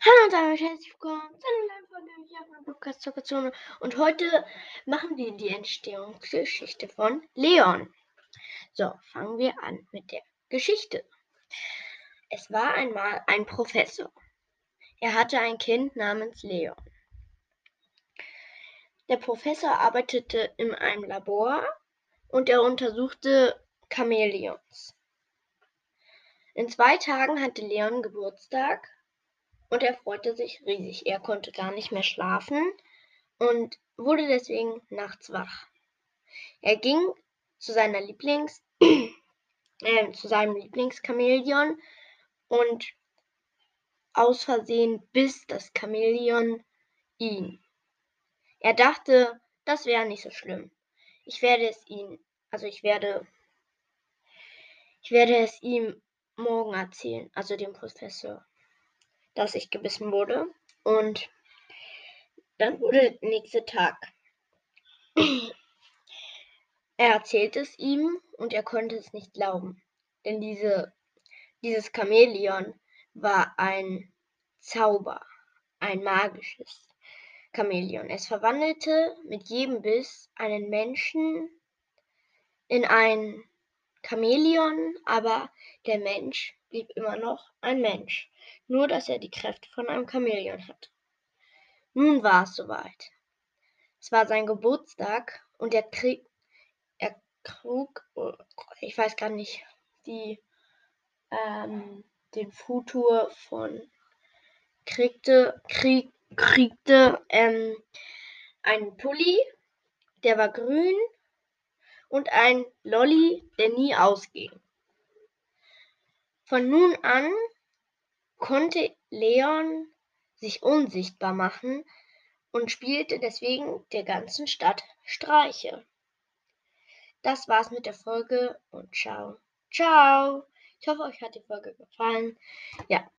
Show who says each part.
Speaker 1: Hallo und herzlich willkommen zu einer neuen Folge hier auf meinem Podcast Zockerzone. Und heute machen wir die Entstehungsgeschichte von Leon. So, fangen wir an mit der Geschichte. Es war einmal ein Professor. Er hatte ein Kind namens Leon. Der Professor arbeitete in einem Labor und er untersuchte Chamäleons. In zwei Tagen hatte Leon Geburtstag und er freute sich riesig. Er konnte gar nicht mehr schlafen und wurde deswegen nachts wach. Er ging zu seiner Lieblings äh, zu seinem Lieblingschamäleon und aus Versehen biss das Chamäleon ihn. Er dachte, das wäre nicht so schlimm. Ich werde es ihm, also ich werde, ich werde es ihm morgen erzählen, also dem Professor dass ich gebissen wurde. Und dann wurde der nächste Tag. Er erzählte es ihm und er konnte es nicht glauben. Denn diese, dieses Chamäleon war ein Zauber, ein magisches Chamäleon. Es verwandelte mit jedem Biss einen Menschen in ein Chamäleon, aber der Mensch blieb immer noch ein Mensch nur dass er die Kräfte von einem Chamäleon hat. Nun war es soweit. Es war sein Geburtstag und er, er trug, ich weiß gar nicht, die, ähm, den Futur von kriegte, krieg, kriegte ähm, einen Pulli, der war grün und ein Lolli, der nie ausging. Von nun an konnte Leon sich unsichtbar machen und spielte deswegen der ganzen Stadt Streiche. Das war's mit der Folge und ciao. Ciao. Ich hoffe, euch hat die Folge gefallen. Ja,